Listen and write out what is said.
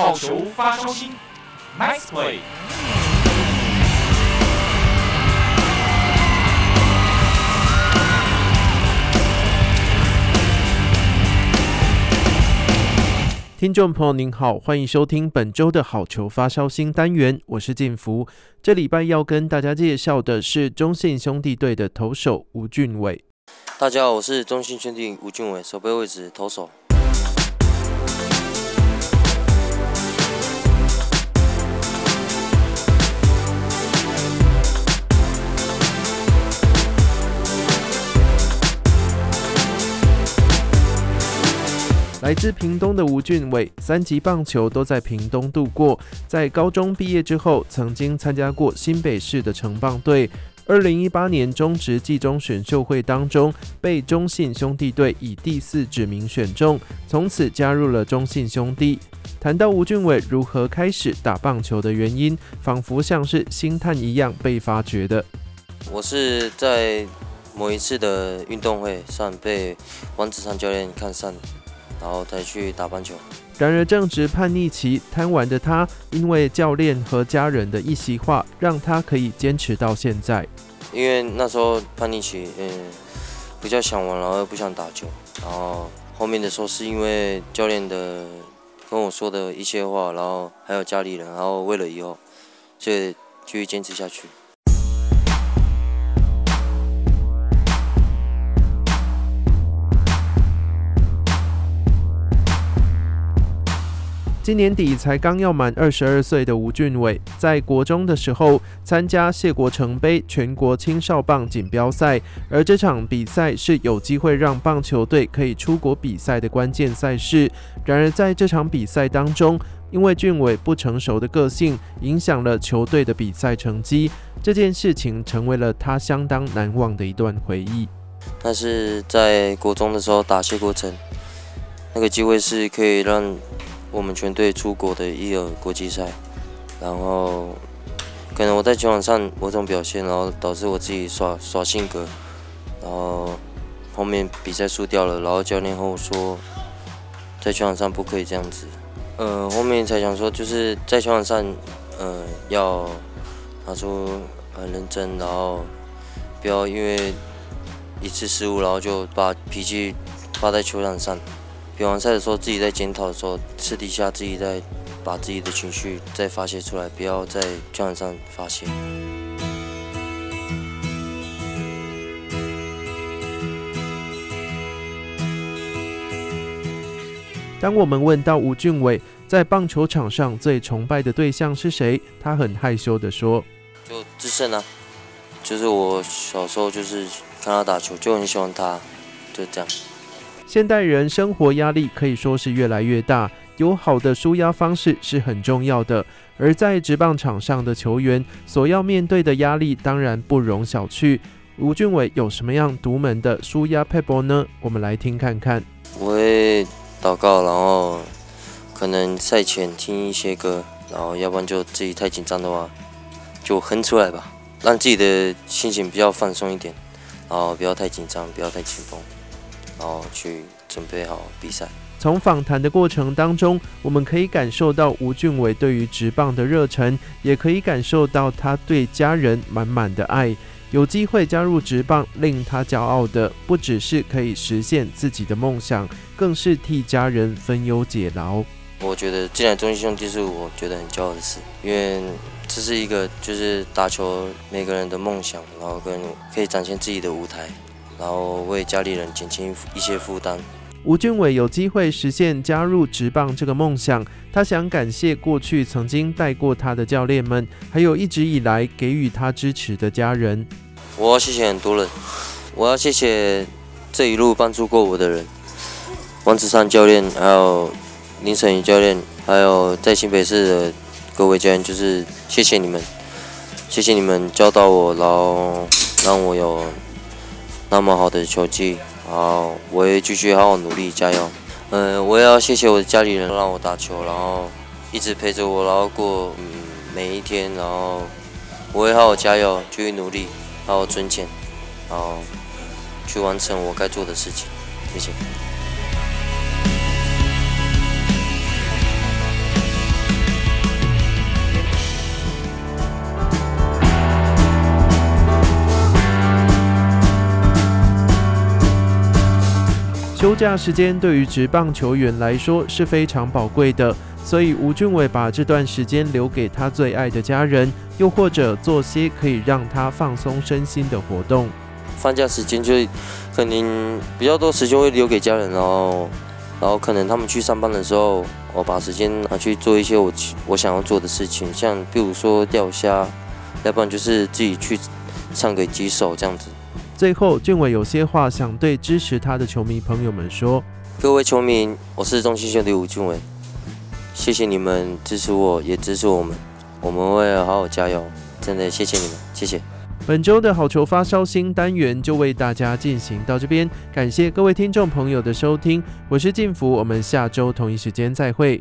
好球发烧星，Nice play。听众朋友您好，欢迎收听本周的好球发烧星单元，我是建福。这礼拜要跟大家介绍的是中信兄弟队的投手吴俊伟。大家好，我是中信兄弟吴俊伟，守备位置投手。来自屏东的吴俊伟，三级棒球都在屏东度过。在高中毕业之后，曾经参加过新北市的城棒队。二零一八年中职季中选秀会当中，被中信兄弟队以第四指名选中，从此加入了中信兄弟。谈到吴俊伟如何开始打棒球的原因，仿佛像是星探一样被发掘的。我是在某一次的运动会上被王子山教练看上。然后再去打棒球。然而正值叛逆期，贪玩的他，因为教练和家人的一席话，让他可以坚持到现在。因为那时候叛逆期，嗯，比较想玩，然后又不想打球。然后后面的时候是因为教练的跟我说的一些话，然后还有家里人，然后为了以后，所以继续坚持下去。今年底才刚要满二十二岁的吴俊伟，在国中的时候参加谢国成杯全国青少棒锦标赛，而这场比赛是有机会让棒球队可以出国比赛的关键赛事。然而在这场比赛当中，因为俊伟不成熟的个性，影响了球队的比赛成绩，这件事情成为了他相当难忘的一段回忆。但是在国中的时候打谢国成，那个机会是可以让。我们全队出国的一个国际赛，然后可能我在球场上某种表现，然后导致我自己耍耍性格，然后后面比赛输掉了，然后教练和我说，在球场上不可以这样子。呃，后面才想说，就是在球场上，呃，要拿出很认真，然后不要因为一次失误，然后就把脾气发在球场上。比完赛的时候，自己在检讨的时候，私底下自己在把自己的情绪再发泄出来，不要在球场上发泄。当我们问到吴俊伟在棒球场上最崇拜的对象是谁，他很害羞的说：“就智胜啊，就是我小时候就是看他打球，就很喜欢他，就这样。”现代人生活压力可以说是越来越大，有好的舒压方式是很重要的。而在职棒场上的球员所要面对的压力当然不容小觑。吴俊伟有什么样独门的舒压撇步呢？我们来听看看。我会祷告，然后可能赛前听一些歌，然后要不然就自己太紧张的话，就哼出来吧，让自己的心情比较放松一点，然后不要太紧张，不要太紧绷。然后去准备好比赛。从访谈的过程当中，我们可以感受到吴俊伟对于职棒的热忱，也可以感受到他对家人满满的爱。有机会加入职棒，令他骄傲的不只是可以实现自己的梦想，更是替家人分忧解劳。我觉得进来中信兄弟是我觉得很骄傲的事，因为这是一个就是打球每个人的梦想，然后跟可以展现自己的舞台。然后为家里人减轻一些负担。吴俊伟有机会实现加入职棒这个梦想，他想感谢过去曾经带过他的教练们，还有一直以来给予他支持的家人。我要谢谢很多人，我要谢谢这一路帮助过我的人，王子山教练，还有林晨宇教练，还有在新北市的各位教练，就是谢谢你们，谢谢你们教导我，然后让我有。那么好的球技，然后，我会继续好好努力，加油。嗯，我也要谢谢我的家里人让我打球，然后一直陪着我，然后过每一天，然后我会好好加油，继续努力，好好赚钱，然后去完成我该做的事情。谢谢。休假时间对于职棒球员来说是非常宝贵的，所以吴俊伟把这段时间留给他最爱的家人，又或者做些可以让他放松身心的活动。放假时间就肯定比较多时间会留给家人，然后，然后可能他们去上班的时候，我把时间拿去做一些我我想要做的事情，像比如说钓虾，要不然就是自己去唱个几首这样子。最后，俊伟有些话想对支持他的球迷朋友们说：各位球迷，我是中信兄弟吴俊伟，谢谢你们支持我，也支持我们，我们会好好加油，真的谢谢你们，谢谢。本周的好球发烧星单元就为大家进行到这边，感谢各位听众朋友的收听，我是晋福，我们下周同一时间再会。